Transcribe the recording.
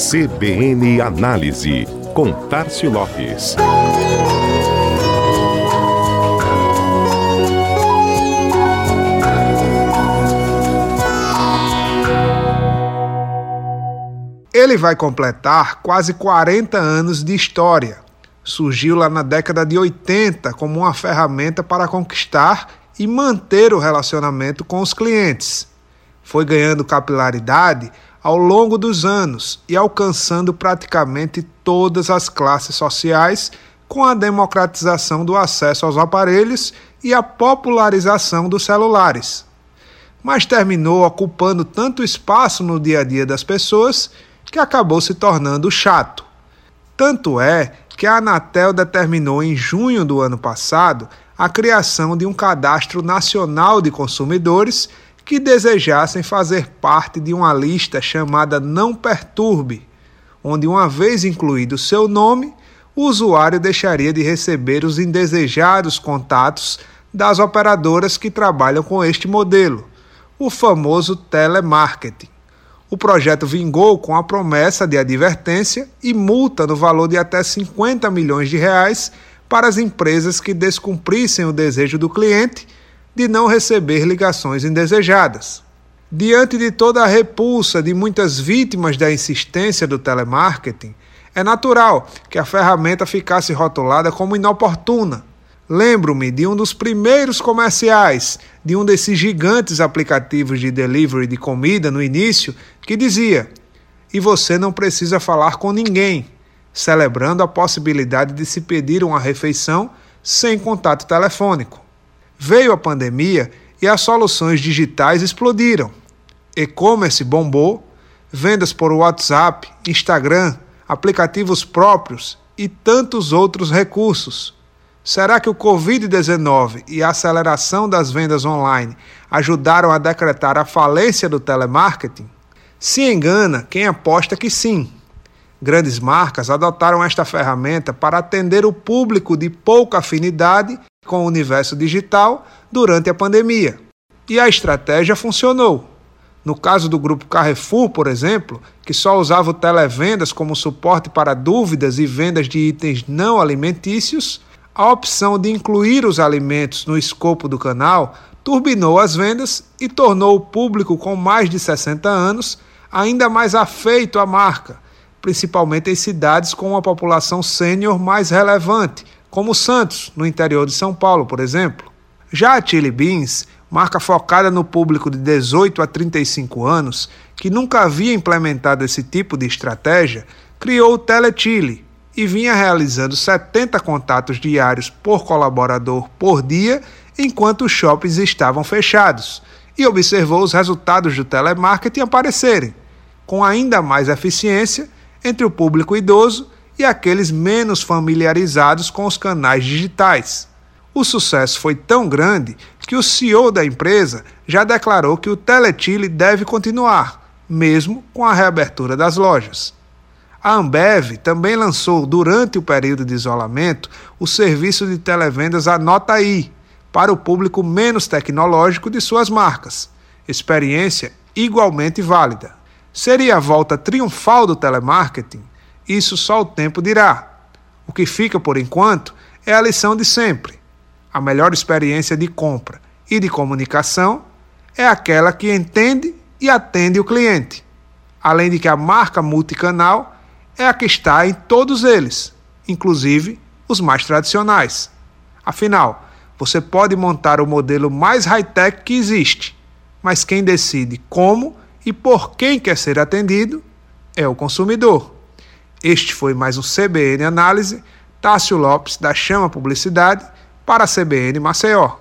CBN Análise, com Tarcio Lopes. Ele vai completar quase 40 anos de história. Surgiu lá na década de 80 como uma ferramenta para conquistar e manter o relacionamento com os clientes. Foi ganhando capilaridade ao longo dos anos e alcançando praticamente todas as classes sociais com a democratização do acesso aos aparelhos e a popularização dos celulares. Mas terminou ocupando tanto espaço no dia a dia das pessoas que acabou se tornando chato. Tanto é que a Anatel determinou em junho do ano passado a criação de um cadastro nacional de consumidores que desejassem fazer parte de uma lista chamada Não Perturbe, onde, uma vez incluído seu nome, o usuário deixaria de receber os indesejados contatos das operadoras que trabalham com este modelo, o famoso telemarketing. O projeto vingou com a promessa de advertência e multa no valor de até 50 milhões de reais para as empresas que descumprissem o desejo do cliente de não receber ligações indesejadas. Diante de toda a repulsa de muitas vítimas da insistência do telemarketing, é natural que a ferramenta ficasse rotulada como inoportuna, Lembro-me de um dos primeiros comerciais de um desses gigantes aplicativos de delivery de comida no início que dizia: E você não precisa falar com ninguém, celebrando a possibilidade de se pedir uma refeição sem contato telefônico. Veio a pandemia e as soluções digitais explodiram. E-commerce bombou, vendas por WhatsApp, Instagram, aplicativos próprios e tantos outros recursos Será que o Covid-19 e a aceleração das vendas online ajudaram a decretar a falência do telemarketing? Se engana quem aposta que sim. Grandes marcas adotaram esta ferramenta para atender o público de pouca afinidade com o universo digital durante a pandemia. E a estratégia funcionou. No caso do grupo Carrefour, por exemplo, que só usava o televendas como suporte para dúvidas e vendas de itens não alimentícios, a opção de incluir os alimentos no escopo do canal turbinou as vendas e tornou o público com mais de 60 anos ainda mais afeito à marca, principalmente em cidades com uma população sênior mais relevante, como Santos, no interior de São Paulo, por exemplo. Já a Chili Beans, marca focada no público de 18 a 35 anos, que nunca havia implementado esse tipo de estratégia, criou o Telechile, e vinha realizando 70 contatos diários por colaborador por dia, enquanto os shoppings estavam fechados, e observou os resultados do telemarketing aparecerem, com ainda mais eficiência entre o público idoso e aqueles menos familiarizados com os canais digitais. O sucesso foi tão grande que o CEO da empresa já declarou que o Teletile deve continuar, mesmo com a reabertura das lojas. A Ambev também lançou, durante o período de isolamento, o serviço de televendas Anota Aí, para o público menos tecnológico de suas marcas. Experiência igualmente válida. Seria a volta triunfal do telemarketing? Isso só o tempo dirá. O que fica por enquanto é a lição de sempre. A melhor experiência de compra e de comunicação é aquela que entende e atende o cliente. Além de que a marca multicanal é a que está em todos eles, inclusive os mais tradicionais. Afinal, você pode montar o modelo mais high-tech que existe, mas quem decide como e por quem quer ser atendido é o consumidor. Este foi mais um CBN Análise. Tássio Lopes, da Chama Publicidade, para a CBN Maceió.